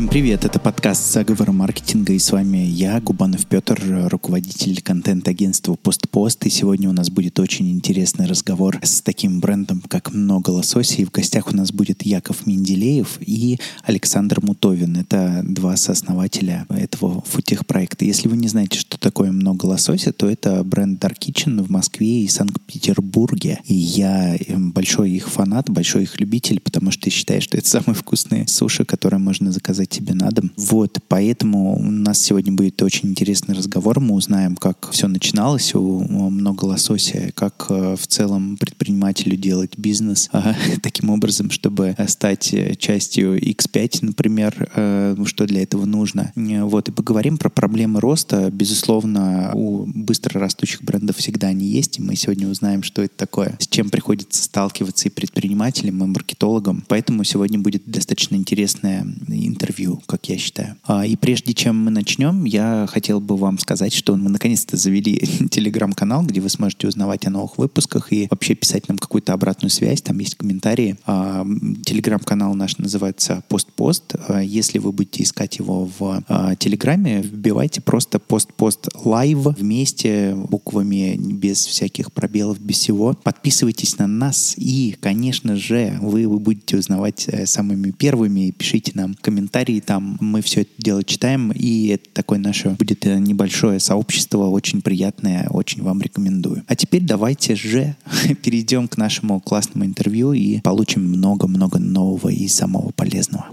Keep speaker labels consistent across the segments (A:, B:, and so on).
A: Всем привет, это подкаст «Заговор маркетинга» и с вами я, Губанов Петр, руководитель контент-агентства «Постпост». И сегодня у нас будет очень интересный разговор с таким брендом, как «Много лосося». И в гостях у нас будет Яков Менделеев и Александр Мутовин. Это два сооснователя этого футех-проекта. Если вы не знаете, что такое «Много лосося», то это бренд Dark Kitchen в Москве и Санкт-Петербурге. И я эм, большой их фанат, большой их любитель, потому что считаю, что это самые вкусные суши, которые можно заказать тебе на дом. Вот, поэтому у нас сегодня будет очень интересный разговор. Мы узнаем, как все начиналось у много лосося, как э, в целом предпринимателю делать бизнес таким образом, чтобы стать частью X5, например, э, что для этого нужно. Вот, и поговорим про проблемы роста. Безусловно, у быстро растущих брендов всегда они есть, и мы сегодня узнаем, что это такое, с чем приходится сталкиваться и предпринимателям, и маркетологам. Поэтому сегодня будет достаточно интересная интервью, как я считаю. А, и прежде чем мы начнем, я хотел бы вам сказать, что мы наконец-то завели телеграм-канал, где вы сможете узнавать о новых выпусках и вообще писать нам какую-то обратную связь. Там есть комментарии. А, телеграм-канал наш называется «Пост-пост». А, если вы будете искать его в Телеграме, вбивайте просто «Пост-пост live» вместе, буквами, без всяких пробелов, без всего. Подписывайтесь на нас и, конечно же, вы, вы будете узнавать э, самыми первыми. Пишите нам комментарии комментарии там. Мы все это дело читаем, и это такое наше будет э, небольшое сообщество, очень приятное, очень вам рекомендую. А теперь давайте же перейдем к нашему классному интервью и получим много-много нового и самого полезного.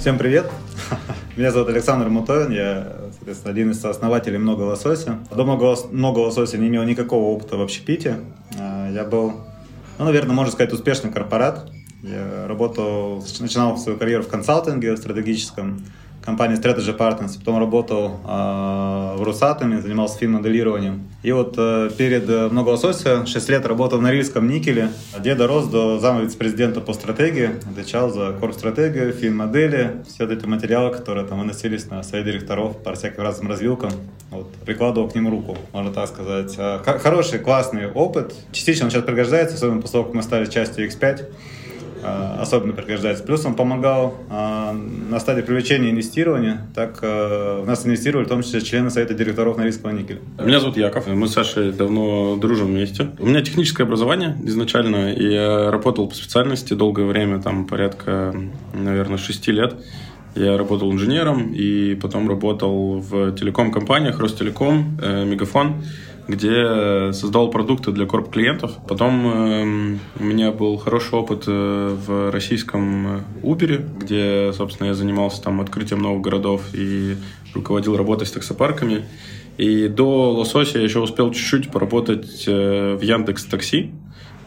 B: Всем привет! Меня зовут Александр Мутовин, я, соответственно, один из основателей «Много лосося». До «Много, много лосося» не имел никакого опыта в общепите. А, я был ну, наверное, можно сказать, успешный корпорат. Я работал, начинал свою карьеру в консалтинге в стратегическом компании Strategy Partners, потом работал э, в Русатоме, занимался финмоделированием. И вот э, перед э, много лосося 6 лет работал на Рильском никеле, где дорос до зама вице-президента по стратегии, отвечал за корп-стратегию, финмодели, все эти материалы, которые там выносились на совет директоров по всяким разным развилкам. Вот, прикладывал к ним руку, можно так сказать. Э, хороший, классный опыт. Частично он сейчас пригождается, особенно после того, как мы стали частью X5. Э, особенно пригождается. Плюс он помогал э, на стадии привлечения инвестирования, так э, в нас инвестировали в том числе члены Совета директоров Норильского никеля.
C: Меня зовут Яков, мы с Сашей давно дружим вместе. У меня техническое образование изначально, и я работал по специальности долгое время, там порядка, наверное, шести лет. Я работал инженером и потом работал в телеком-компаниях, Ростелеком, э, Мегафон где создал продукты для корп-клиентов. Потом э, у меня был хороший опыт э, в российском Uber, где, собственно, я занимался там открытием новых городов и руководил работой с таксопарками. И до Лосося я еще успел чуть-чуть поработать э, в Яндекс Такси,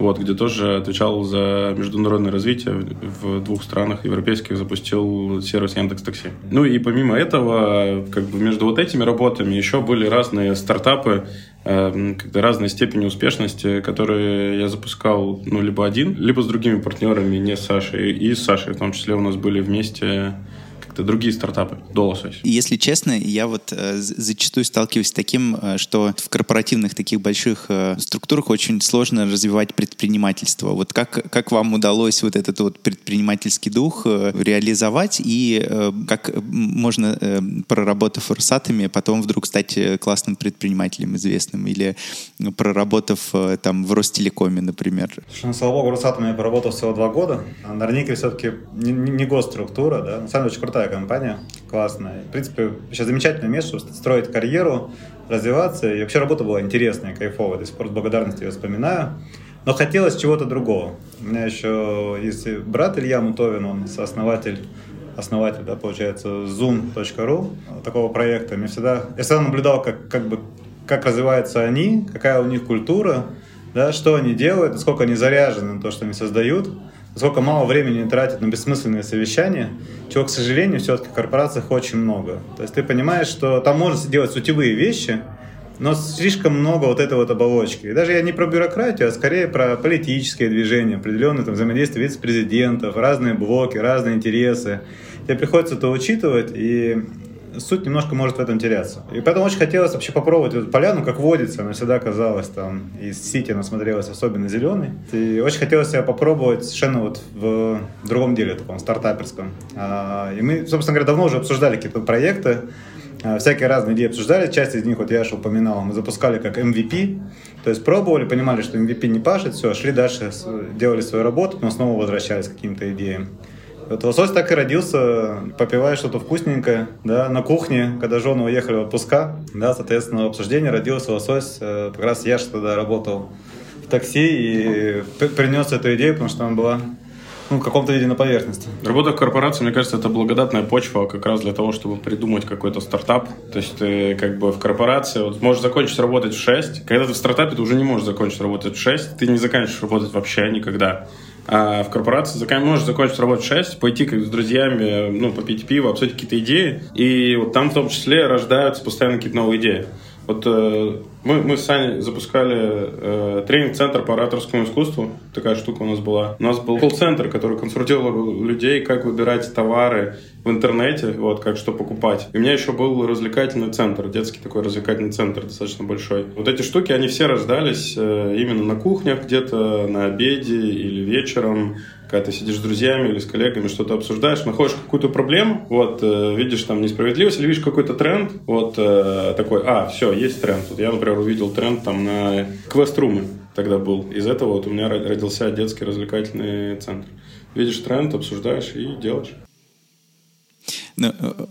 C: вот, где тоже отвечал за международное развитие в двух странах европейских, запустил сервис Яндекс Такси. Ну и помимо этого, как бы между вот этими работами еще были разные стартапы, э, когда разные степени успешности, которые я запускал, ну, либо один, либо с другими партнерами, не с Сашей, и с Сашей в том числе у нас были вместе как-то другие стартапы до лосось.
A: Если честно, я вот э, зачастую сталкиваюсь с таким, э, что в корпоративных таких больших э, структурах очень сложно развивать предпринимательство. Вот как, как вам удалось вот этот вот предпринимательский дух э, реализовать и э, как можно, э, проработав Росатами, потом вдруг стать э, классным предпринимателем известным или проработав э, там в Ростелекоме, например?
B: Слушай, ну, слава богу, Росатом я поработал всего два года. Норникель все-таки не, не госструктура, да, на самом деле очень крутая компания, классная. В принципе, сейчас замечательное место, чтобы строить карьеру, развиваться. И вообще работа была интересная, кайфовая. До сих пор с благодарностью ее вспоминаю. Но хотелось чего-то другого. У меня еще есть брат Илья Мутовин, он сооснователь основатель, да, получается, zoom.ru, такого проекта. Мне всегда, я всегда наблюдал, как, как бы, как развиваются они, какая у них культура, да, что они делают, насколько они заряжены на то, что они создают сколько мало времени тратят на бессмысленные совещания, чего, к сожалению, все-таки в корпорациях очень много. То есть ты понимаешь, что там можно делать сутевые вещи, но слишком много вот этой вот оболочки. И даже я не про бюрократию, а скорее про политические движения, определенные там, взаимодействие вице-президентов, разные блоки, разные интересы. Тебе приходится это учитывать, и суть немножко может в этом теряться. И поэтому очень хотелось вообще попробовать эту поляну, как водится, она всегда казалась там, из Сити она смотрелась особенно зеленой. И очень хотелось себя попробовать совершенно вот в другом деле, таком стартаперском. А, и мы, собственно говоря, давно уже обсуждали какие-то проекты, а, всякие разные идеи обсуждали, часть из них, вот я же упоминал, мы запускали как MVP, то есть пробовали, понимали, что MVP не пашет, все, шли дальше, делали свою работу, но снова возвращались к каким-то идеям. Вот лосось так и родился, попивая что-то вкусненькое, да, на кухне, когда жены уехали в отпуска, да, соответственно, в обсуждении родился лосось. Э, как раз я тогда работал в такси и принес эту идею, потому что она была ну, в каком-то виде на поверхности.
C: Работа в корпорации, мне кажется, это благодатная почва как раз для того, чтобы придумать какой-то стартап. То есть ты как бы в корпорации вот, можешь закончить работать в 6. Когда ты в стартапе, ты уже не можешь закончить работать в 6. Ты не заканчиваешь работать вообще никогда. А в корпорации можешь закончить работу в 6, пойти как с друзьями, ну, попить пиво, обсудить какие-то идеи. И вот там в том числе рождаются постоянно какие-то новые идеи. Вот э, мы, мы с Саней запускали э, тренинг-центр по ораторскому искусству. Такая штука у нас была. У нас был колл-центр, который консультировал людей, как выбирать товары в интернете, вот, как что покупать. И у меня еще был развлекательный центр, детский такой развлекательный центр, достаточно большой. Вот эти штуки, они все рождались э, именно на кухнях где-то, на обеде или вечером когда ты сидишь с друзьями или с коллегами, что-то обсуждаешь, находишь какую-то проблему, вот, э, видишь там несправедливость или видишь какой-то тренд, вот, э, такой, а, все, есть тренд. Вот я, например, увидел тренд там на квест-румы тогда был. Из этого вот у меня родился детский развлекательный центр. Видишь тренд, обсуждаешь и делаешь.
A: Ну, э,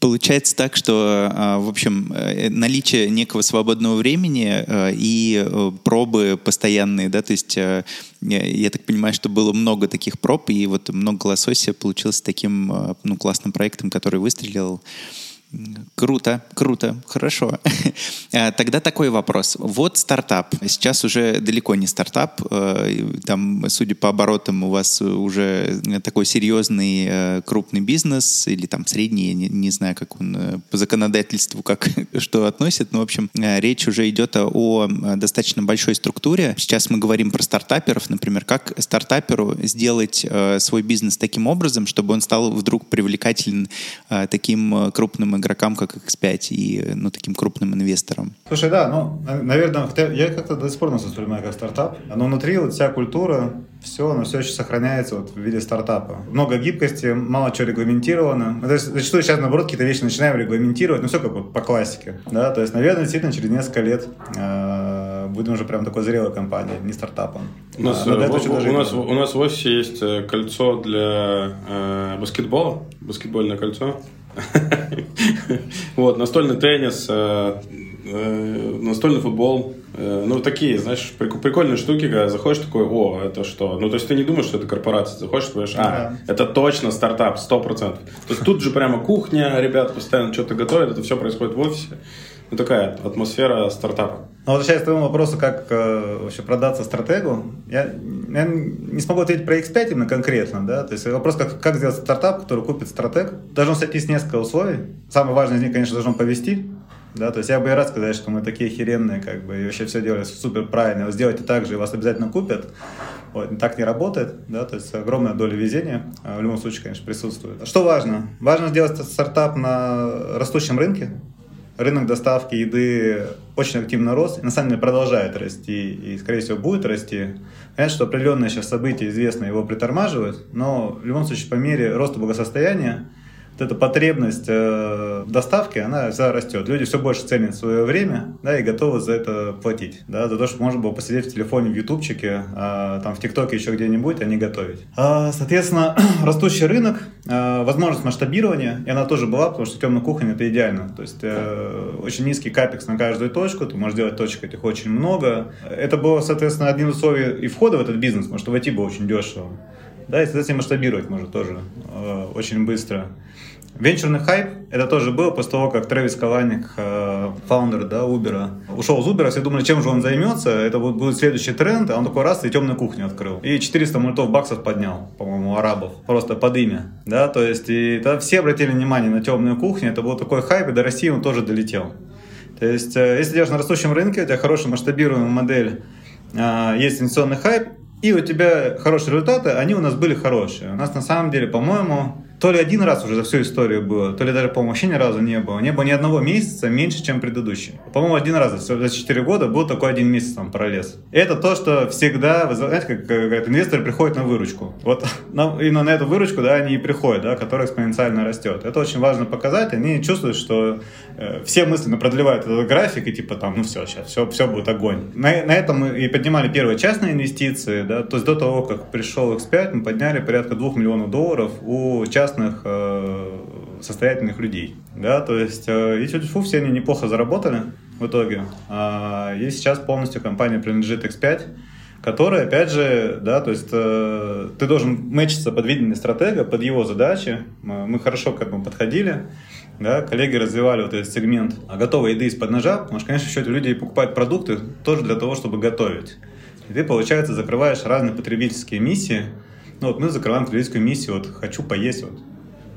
A: Получается так, что, а, в общем, э, наличие некого свободного времени э, и пробы постоянные, да, то есть я так понимаю, что было много таких проб, и вот много лосося получилось таким ну, классным проектом, который выстрелил. Круто, круто, хорошо. А, тогда такой вопрос. Вот стартап. Сейчас уже далеко не стартап. Э, там, судя по оборотам, у вас уже такой серьезный э, крупный бизнес или там средний, я не, не знаю, как он э, по законодательству как что относит. Но, в общем, речь уже идет о достаточно большой структуре. Сейчас мы говорим про стартаперов. Например, как стартаперу сделать свой бизнес таким образом, чтобы он стал вдруг привлекателен таким крупным игрокам, как X5 и ну, таким крупным инвесторам?
B: Слушай, да, ну, наверное, я как-то до сих пор нас воспринимаю как стартап, но внутри вот вся культура, все, оно все еще сохраняется вот в виде стартапа. Много гибкости, мало чего регламентировано. Ну, то есть, зачастую сейчас, наоборот, какие-то вещи начинаем регламентировать, ну, все как вот по классике, да, то есть, наверное, действительно, через несколько лет э, будем уже прям такой зрелой компанией, не стартапом.
C: У нас, а, в, у, нас, у нас в офисе есть э, кольцо для э, баскетбола, баскетбольное кольцо. Вот, настольный теннис, э, э, настольный футбол. Э, ну, такие, знаешь, прикольные штуки, когда заходишь такой, о, это что? Ну, то есть ты не думаешь, что это корпорация, заходишь говоришь, а, это точно стартап, сто процентов. То есть тут же прямо кухня, ребята постоянно что-то готовят, это все происходит в офисе ну, такая атмосфера стартапа.
B: Ну, возвращаясь к твоему вопросу, как э, вообще продаться стратегу, я, я не смогу ответить про X5 именно конкретно, да, то есть вопрос, как, как сделать стартап, который купит стратег, должен сойтись несколько условий. Самое важное из них, конечно, должно повести, да, то есть я бы и рад сказать, что мы такие херенные, как бы, и вообще все делали супер правильно, вы сделаете так же, и вас обязательно купят. Вот, так не работает, да, то есть огромная доля везения а, в любом случае, конечно, присутствует. Что важно? Важно сделать стартап на растущем рынке, рынок доставки еды очень активно рос, и на самом деле продолжает расти, и, скорее всего, будет расти. Понятно, что определенные сейчас события известные его притормаживают, но в любом случае по мере роста благосостояния вот эта потребность э, доставки, она всегда растет. Люди все больше ценят свое время, да, и готовы за это платить, да, за то, что можно было посидеть в телефоне в ютубчике, э, там в тиктоке еще где-нибудь, а не готовить. А, соответственно, растущий рынок, э, возможность масштабирования, и она тоже была, потому что темная кухня это идеально. То есть э, очень низкий капекс на каждую точку, ты можешь делать точек этих очень много. Это было, соответственно, одним из условий и входа в этот бизнес, потому что войти было очень дешево. Да, и, соответственно, масштабировать можно тоже э, очень быстро. Венчурный хайп, это тоже было после того, как Трэвис Каланик, э, фаундер да, Uber, ушел из Uber, все думали, чем же он займется, это вот будет следующий тренд, а он такой раз и темную кухню открыл. И 400 мультов баксов поднял, по-моему, арабов, просто под имя. Да, то есть, и тогда все обратили внимание на темную кухню, это был такой хайп, и до России он тоже долетел. То есть, э, если держишь на растущем рынке, у тебя хорошая масштабируемая модель, э, есть инвестиционный хайп, и у тебя хорошие результаты, они у нас были хорошие. У нас на самом деле, по-моему, то ли один раз уже за всю историю было, то ли даже, по-моему, вообще ни разу не было. Не было ни одного месяца меньше, чем предыдущий. По-моему, один раз за 4 года был такой один месяц там пролез. И это то, что всегда, вы знаете, как, как инвесторы приходят на выручку. Вот именно на эту выручку, да, они и приходят, да, которая экспоненциально растет. Это очень важно показать. Они чувствуют, что э, все мысленно продлевают этот график и типа там, ну все, сейчас все, все будет огонь. На, на этом мы и поднимали первые частные инвестиции, да, то есть до того, как пришел X5, мы подняли порядка 2 миллионов долларов у частных э, состоятельных людей, да, то есть э, и фу все они неплохо заработали в итоге. А, и сейчас полностью компания принадлежит X5, которая, опять же, да, то есть э, ты должен мэчиться под видение стратега, под его задачи. Мы, хорошо к этому подходили. Да, коллеги развивали вот этот сегмент готовой еды из-под ножа, потому что, конечно, еще люди покупают продукты тоже для того, чтобы готовить. И ты, получается, закрываешь разные потребительские миссии. Ну вот мы закрываем потребительскую миссию, вот хочу поесть вот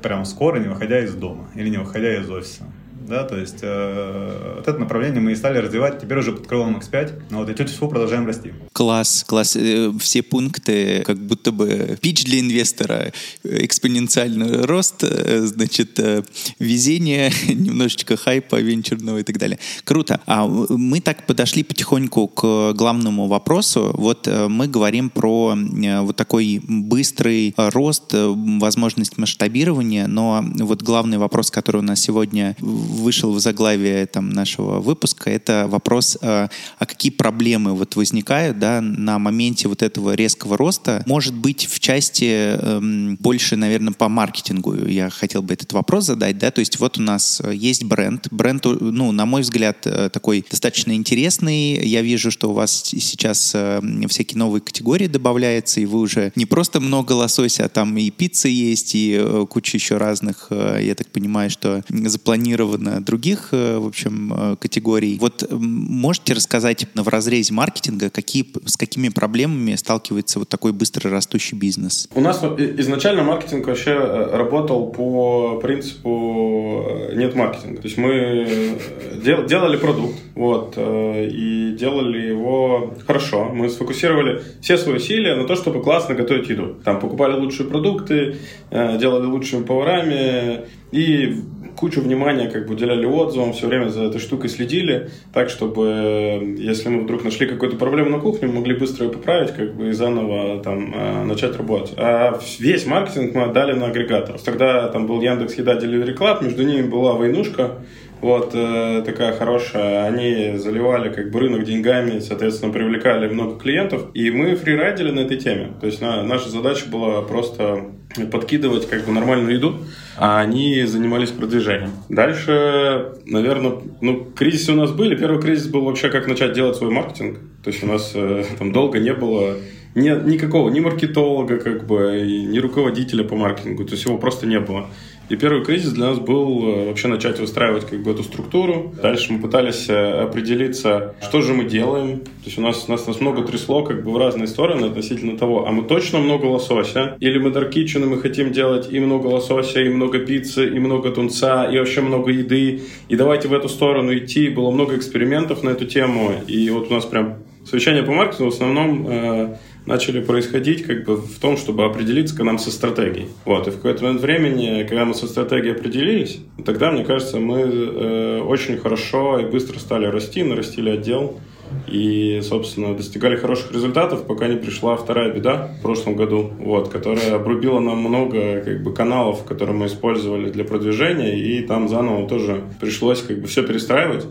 B: прямо скоро, не выходя из дома или не выходя из офиса да, то есть э, вот это направление мы и стали развивать, теперь уже под крылом X5, но вот и чуть продолжаем расти.
A: Класс, класс, э, все пункты, как будто бы пич для инвестора, экспоненциальный рост, э, значит, э, везение, немножечко хайпа венчурного и так далее. Круто. А мы так подошли потихоньку к главному вопросу. Вот э, мы говорим про э, вот такой быстрый рост, возможность масштабирования, но вот главный вопрос, который у нас сегодня вышел в заглавие там, нашего выпуска, это вопрос, э, а какие проблемы вот возникают да, на моменте вот этого резкого роста. Может быть, в части эм, больше, наверное, по маркетингу я хотел бы этот вопрос задать. Да? То есть вот у нас есть бренд. Бренд, ну, на мой взгляд, э, такой достаточно интересный. Я вижу, что у вас сейчас э, всякие новые категории добавляются, и вы уже не просто много лосося, а там и пицца есть, и куча еще разных, я так понимаю, что запланировано на других, э, в общем, э, категорий. Вот можете рассказать в разрезе маркетинга, какие, с какими проблемами сталкивается вот такой быстро растущий бизнес?
C: У нас изначально маркетинг вообще э, работал по принципу нет маркетинга. То есть мы делали продукт, вот, и делали его хорошо. Мы сфокусировали все свои усилия на то, чтобы классно готовить еду. Там покупали лучшие продукты, делали лучшими поварами, и кучу внимания как бы уделяли отзывам, все время за этой штукой следили, так, чтобы если мы вдруг нашли какую-то проблему на кухне, мы могли быстро ее поправить, как бы и заново там э, начать работать. А весь маркетинг мы отдали на агрегаторов. Тогда там был Яндекс Еда Delivery Club, между ними была войнушка, вот э, такая хорошая. Они заливали как бы рынок деньгами, соответственно, привлекали много клиентов, и мы фрирайдили на этой теме. То есть на, наша задача была просто подкидывать как бы нормальную еду, а они занимались продвижением. Дальше, наверное, ну, кризисы у нас были. Первый кризис был вообще, как начать делать свой маркетинг. То есть у нас э, там долго не было ни, никакого, ни маркетолога, как бы, ни руководителя по маркетингу. То есть его просто не было. И первый кризис для нас был э, вообще начать выстраивать как бы эту структуру. Дальше мы пытались э, определиться, что же мы делаем. То есть у нас, у нас, нас много трясло как бы в разные стороны относительно того, а мы точно много лосося? Или мы Dark Kitchen, и мы хотим делать и много лосося, и много пиццы, и много тунца, и вообще много еды. И давайте в эту сторону идти. Было много экспериментов на эту тему. И вот у нас прям совещание по маркетингу в основном э, начали происходить как бы в том, чтобы определиться к нам со стратегией. Вот, и в какой-то момент времени, когда мы со стратегией определились, тогда, мне кажется, мы э, очень хорошо и быстро стали расти, нарастили отдел и, собственно, достигали хороших результатов, пока не пришла вторая беда в прошлом году, вот, которая обрубила нам много как бы, каналов, которые мы использовали для продвижения, и там заново тоже пришлось как бы все перестраивать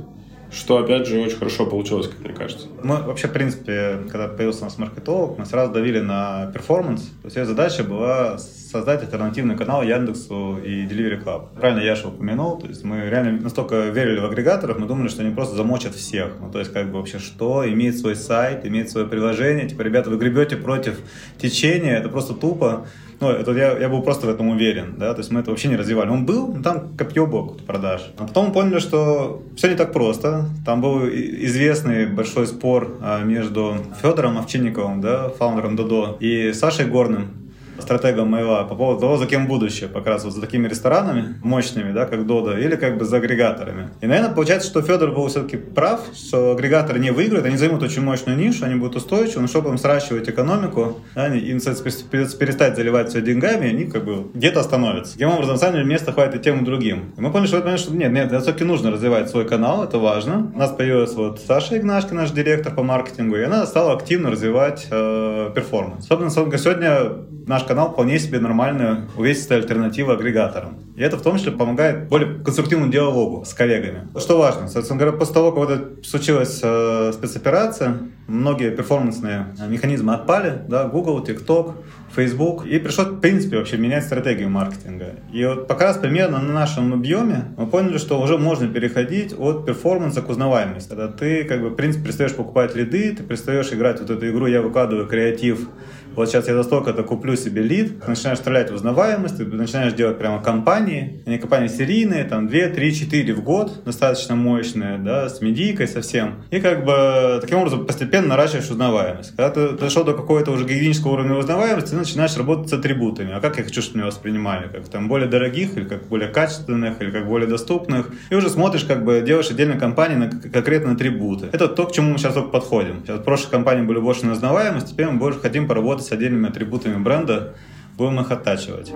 C: что, опять же, очень хорошо получилось, как мне кажется.
B: Мы вообще, в принципе, когда появился у нас маркетолог, мы сразу давили на перформанс. То есть ее задача была создать альтернативный канал Яндексу и Delivery Club. Правильно Яша упомянул, то есть мы реально настолько верили в агрегаторов, мы думали, что они просто замочат всех. Ну, то есть как бы вообще что, имеет свой сайт, имеет свое приложение, типа, ребята, вы гребете против течения, это просто тупо. Ну, это я, я был просто в этом уверен, да, то есть мы это вообще не развивали. Он был, но там копье было продаж. А потом поняли, что все не так просто. Там был известный большой спор а, между Федором Овчинниковым, да, фаундером Додо, и Сашей Горным, стратегом Мейла по поводу того, за кем будущее, как раз вот за такими ресторанами мощными, да, как Дода, или как бы за агрегаторами. И, наверное, получается, что Федор был все-таки прав, что агрегаторы не выиграют, они займут очень мощную нишу, они будут устойчивы, но чтобы им сращивать экономику, да, им перестать заливать все деньгами, они как бы где-то остановятся. Таким образом, деле, места хватит и тем, и другим. И мы поняли, что, это, что нет, нет, все-таки нужно развивать свой канал, это важно. У нас появилась вот Саша Игнашки, наш директор по маркетингу, и она стала активно развивать э, перформанс. Собственно, сегодня наш канал вполне себе нормальная, увесистая альтернатива агрегаторам. И это в том числе помогает более конструктивному диалогу с коллегами. Что важно, собственно говоря, после того, как случилась э, спецоперация, многие перформансные механизмы отпали, да, Google, TikTok, Facebook, и пришлось, в принципе, вообще менять стратегию маркетинга. И вот пока раз примерно на нашем объеме мы поняли, что уже можно переходить от перформанса к узнаваемости. Когда ты, как бы, в принципе, перестаешь покупать лиды, ты перестаешь играть вот эту игру, я выкладываю креатив вот сейчас я за столько-то куплю себе лид, начинаешь стрелять узнаваемость, ты начинаешь делать прямо компании, они компании серийные, там 2, 3, 4 в год, достаточно мощные, да, с медийкой совсем. И как бы таким образом постепенно наращиваешь узнаваемость. Когда ты дошел до какого-то уже гигиенического уровня узнаваемости, ты начинаешь работать с атрибутами. А как я хочу, чтобы меня воспринимали? Как там более дорогих, или как более качественных, или как более доступных. И уже смотришь, как бы делаешь отдельные компании на конкретные атрибуты. Это то, к чему мы сейчас только подходим. Сейчас в прошлых компаниях были больше на узнаваемость, теперь мы больше хотим поработать с отдельными атрибутами бренда, будем их оттачивать.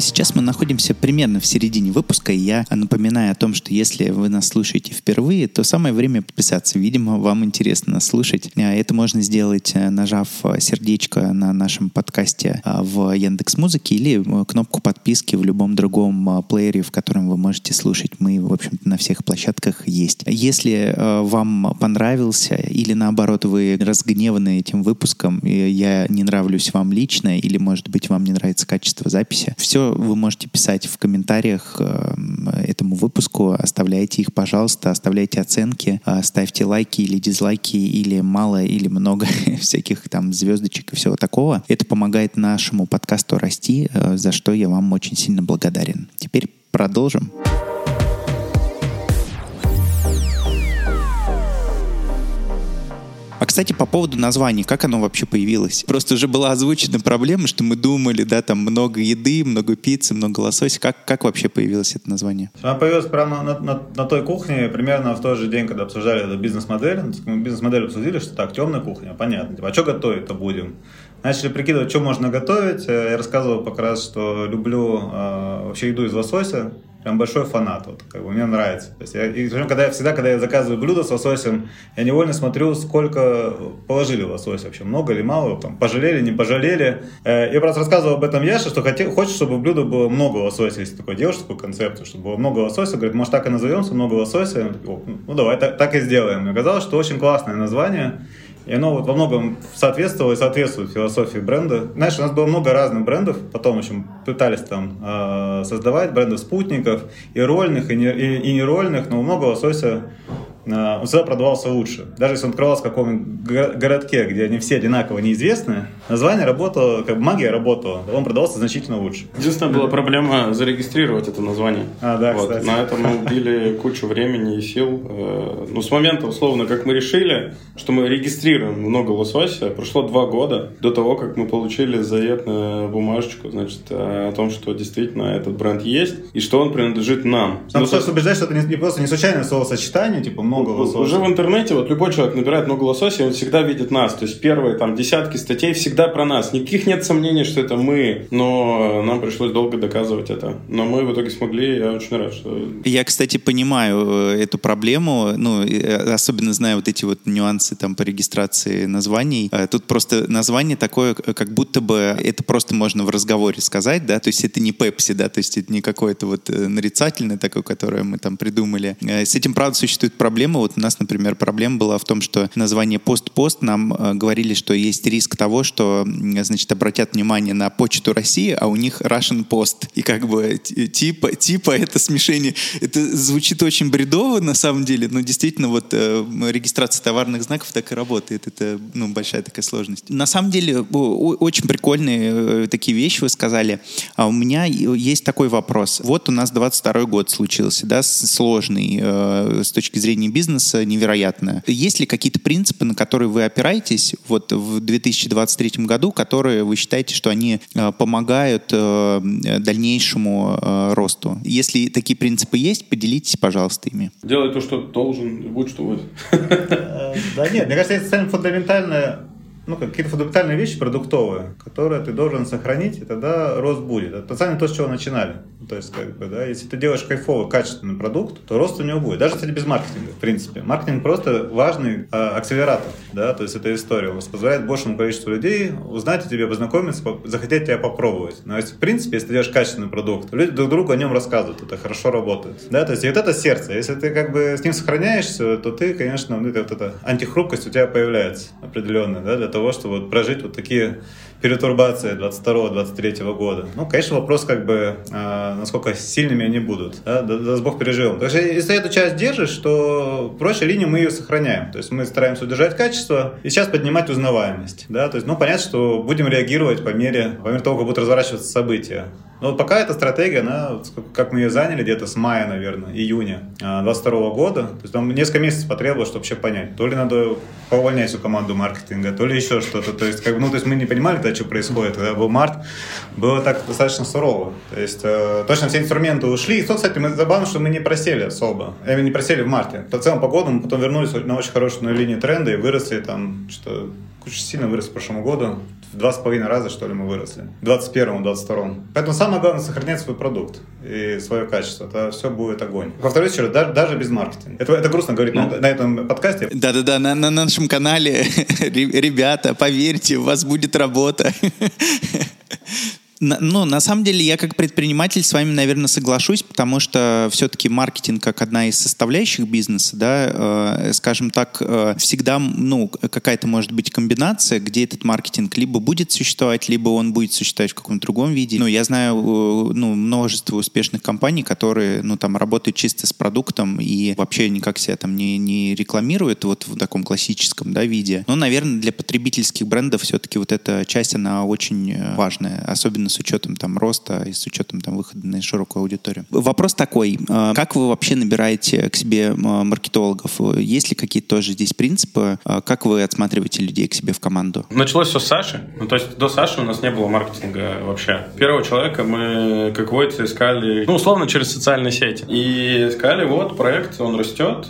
A: А сейчас мы находимся примерно в середине выпуска, и я напоминаю о том, что если вы нас слушаете впервые, то самое время подписаться. Видимо, вам интересно нас слушать. А это можно сделать, э, нажав э, сердечко на нашем подкасте а, в Яндекс Музыке или э, кнопку подписки в любом другом плеере, в котором вы можете слушать. Мы, в общем-то, на всех площадках есть. Если вам понравился или наоборот вы разгневаны этим выпуском, я не нравлюсь вам лично или, может быть, вам не нравится качество записи, все вы можете писать в комментариях э, этому выпуску. Оставляйте их, пожалуйста, оставляйте оценки, э, ставьте лайки или дизлайки, или мало, или много всяких там звездочек и всего такого. Это помогает нашему подкасту расти, э, за что я вам очень сильно благодарен. Теперь продолжим. Продолжим. Кстати, по поводу названия, как оно вообще появилось? Просто уже была озвучена проблема, что мы думали, да, там много еды, много пиццы, много лосося. Как, как вообще появилось это название?
B: Оно появилось прямо на, на, на той кухне, примерно в тот же день, когда обсуждали бизнес-модель. Мы бизнес-модель обсудили, что так, темная кухня, понятно. Типа, а что готовить-то будем? Начали прикидывать, что можно готовить. Я рассказывал как раз, что люблю э, вообще еду из лосося прям большой фанат. Вот, как бы, мне нравится. То есть я, и, когда я, всегда, когда я заказываю блюдо с лососем, я невольно смотрю, сколько положили лосось вообще. Много или мало, там, пожалели, не пожалели. Э, я просто рассказывал об этом Яше, что хотел, хочет, чтобы в блюдо было много лосося, если такое делаешь, такую концепцию, чтобы было много лосося. Говорит, может, так и назовемся, много лосося. Ну, давай, так, так и сделаем. И оказалось, что очень классное название. И оно вот во многом соответствовало и соответствует философии бренда. Знаешь, у нас было много разных брендов, потом еще пытались там э, создавать брендов спутников, и рольных, и, не, и, и нерольных, но много лосося он всегда продавался лучше. Даже если он открывался в каком-нибудь городке, где они все одинаково неизвестны, название работало, как бы магия работала, он продавался значительно лучше.
C: Единственная была проблема зарегистрировать это название.
B: А, да,
C: вот.
B: кстати.
C: На это мы убили кучу времени и сил. Э, ну, с момента, условно, как мы решили, что мы регистрируем много лосося, прошло два года до того, как мы получили заветную бумажечку, значит, э, о том, что действительно этот бренд есть и что он принадлежит нам.
B: Там ну, убеждать, что это не, не просто не случайное словосочетание, типа много лосося.
C: Уже в интернете вот любой человек набирает много лосося, он всегда видит нас. То есть первые там десятки статей всегда про нас. Никаких нет сомнений, что это мы, но нам пришлось долго доказывать это. Но мы в итоге смогли, я очень рад, что...
A: Я, кстати, понимаю э, эту проблему, ну, э, особенно знаю вот эти вот нюансы там по регистрации названий. Э, тут просто название такое, как будто бы это просто можно в разговоре сказать, да, то есть это не Пепси, да, то есть это не какое-то вот нарицательное такое, которое мы там придумали. С этим, правда, существует проблема, проблема. Вот у нас, например, проблема была в том, что название «Пост-пост» нам э, говорили, что есть риск того, что, значит, обратят внимание на почту России, а у них Russian Post. И как бы типа, типа это смешение. Это звучит очень бредово на самом деле, но действительно вот э, регистрация товарных знаков так и работает. Это ну, большая такая сложность. На самом деле очень прикольные э, такие вещи вы сказали. А у меня есть такой вопрос. Вот у нас 22 год случился, да, сложный э, с точки зрения бизнеса невероятная. Есть ли какие-то принципы, на которые вы опираетесь вот в 2023 году, которые вы считаете, что они э, помогают э, дальнейшему э, росту? Если такие принципы есть, поделитесь, пожалуйста, ими.
C: Делай то, что должен, будь что будет.
B: Да нет, мне кажется, это самое фундаментальное ну, какие-то фундаментальные вещи продуктовые, которые ты должен сохранить, и тогда рост будет. Это самое то, с чего начинали. То есть, как бы, да, если ты делаешь кайфовый, качественный продукт, то рост у него будет. Даже, кстати, без маркетинга, в принципе. Маркетинг просто важный э, акселератор, да, то есть это история. Он позволяет большему количеству людей узнать о тебе, познакомиться, захотеть тебя попробовать. Но если, в принципе, если ты делаешь качественный продукт, люди друг другу о нем рассказывают, это хорошо работает. Да, то есть и вот это сердце. Если ты как бы с ним сохраняешься, то ты, конечно, ну, это, вот эта антихрупкость у тебя появляется определенная, да, для того, чтобы вот прожить вот такие перетурбации 22-23 года. Ну, конечно, вопрос как бы, э, насколько сильными они будут. Да, да, да Бог переживем. Потому что если эту часть держишь, то проще линию мы ее сохраняем. То есть мы стараемся удержать качество и сейчас поднимать узнаваемость. Да? То есть, ну, понятно, что будем реагировать по мере, по мере того, как будут разворачиваться события. Но пока эта стратегия, она, как мы ее заняли где-то с мая, наверное, июня 22 года, то есть там несколько месяцев потребовалось, чтобы вообще понять, то ли надо поувольнять всю команду маркетинга, то ли еще что-то. То есть, как, ну, то есть мы не понимали, тогда, что происходит. Когда был март, было так достаточно сурово. То есть э, точно все инструменты ушли. И, кстати, мы забавно, что мы не просели особо. Мы не просели в марте. По целому погоду мы потом вернулись на очень хорошую линию тренда и выросли там, что очень сильно вырос к прошлому году. В два с половиной раза, что ли, мы выросли. В 21-м, 22-м. Поэтому самое главное сохранять свой продукт и свое качество. Это все будет огонь. Повторюсь еще раз, даже, даже без маркетинга. Это, это грустно говорить ну, на, на этом подкасте.
A: Да-да-да, на, на нашем канале, ребята, поверьте, у вас будет работа. Ну, на самом деле, я как предприниматель с вами, наверное, соглашусь, потому что все-таки маркетинг как одна из составляющих бизнеса, да, э, скажем так, э, всегда, ну, какая-то может быть комбинация, где этот маркетинг либо будет существовать, либо он будет существовать в каком-то другом виде. Ну, я знаю, э, ну, множество успешных компаний, которые, ну, там, работают чисто с продуктом и вообще никак себя там не, не рекламируют вот в таком классическом, да, виде. Но, наверное, для потребительских брендов все-таки вот эта часть, она очень э, важная, особенно с учетом там роста и с учетом там выхода на широкую аудиторию. Вопрос такой, э, как вы вообще набираете к себе э, маркетологов? Есть ли какие-то тоже здесь принципы? Э, как вы отсматриваете людей к себе в команду?
C: Началось все с Саши. Ну, то есть до Саши у нас не было маркетинга вообще. Первого человека мы, как водится, искали, ну, условно, через социальные сети. И искали, вот, проект, он растет,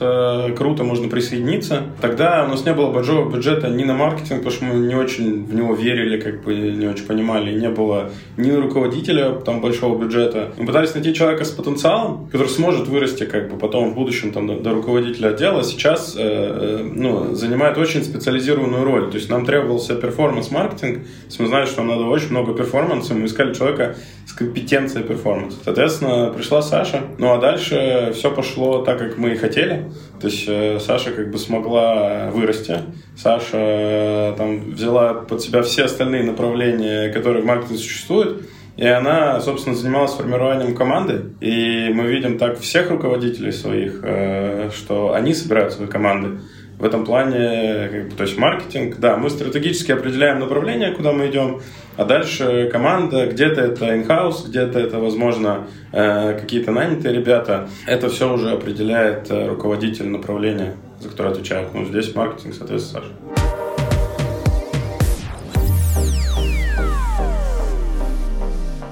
C: круто, можно присоединиться. Тогда у нас не было большого бюджета ни на маркетинг, потому что мы не очень в него верили, как бы не очень понимали, и не было ни руководителя там большого бюджета. Мы пытались найти человека с потенциалом, который сможет вырасти как бы потом в будущем там до, до руководителя отдела. Сейчас э, э, ну, занимает очень специализированную роль. То есть нам требовался перформанс-маркетинг. Мы знали, что нам надо очень много перформанса. Мы искали человека с компетенцией перформанса. Соответственно, пришла Саша. Ну а дальше все пошло так, как мы и хотели. То есть э, Саша как бы смогла вырасти. Саша э, там взяла под себя все остальные направления, которые в маркетинге существуют. И она, собственно, занималась формированием команды. И мы видим так всех руководителей своих, э, что они собирают свои команды. В этом плане, то есть маркетинг, да, мы стратегически определяем направление, куда мы идем, а дальше команда, где-то это in-house, где-то это, возможно, э, какие-то нанятые ребята. Это все уже определяет руководитель направления, за которое отвечает. Ну, здесь маркетинг, соответственно, Саша.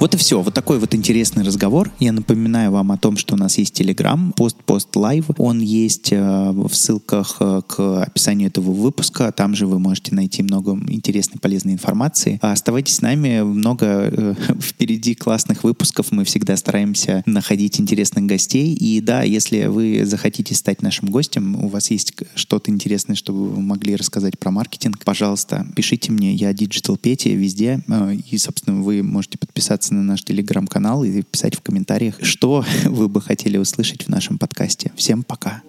A: Вот и все. Вот такой вот интересный разговор. Я напоминаю вам о том, что у нас есть Telegram, пост-пост live. Он есть э, в ссылках э, к описанию этого выпуска. Там же вы можете найти много интересной, полезной информации. А оставайтесь с нами. Много э, впереди классных выпусков. Мы всегда стараемся находить интересных гостей. И да, если вы захотите стать нашим гостем, у вас есть что-то интересное, чтобы вы могли рассказать про маркетинг, пожалуйста, пишите мне. Я Digital Петя везде. И, собственно, вы можете подписаться подписываться на наш телеграм-канал и писать в комментариях, что вы бы хотели услышать в нашем подкасте. Всем пока!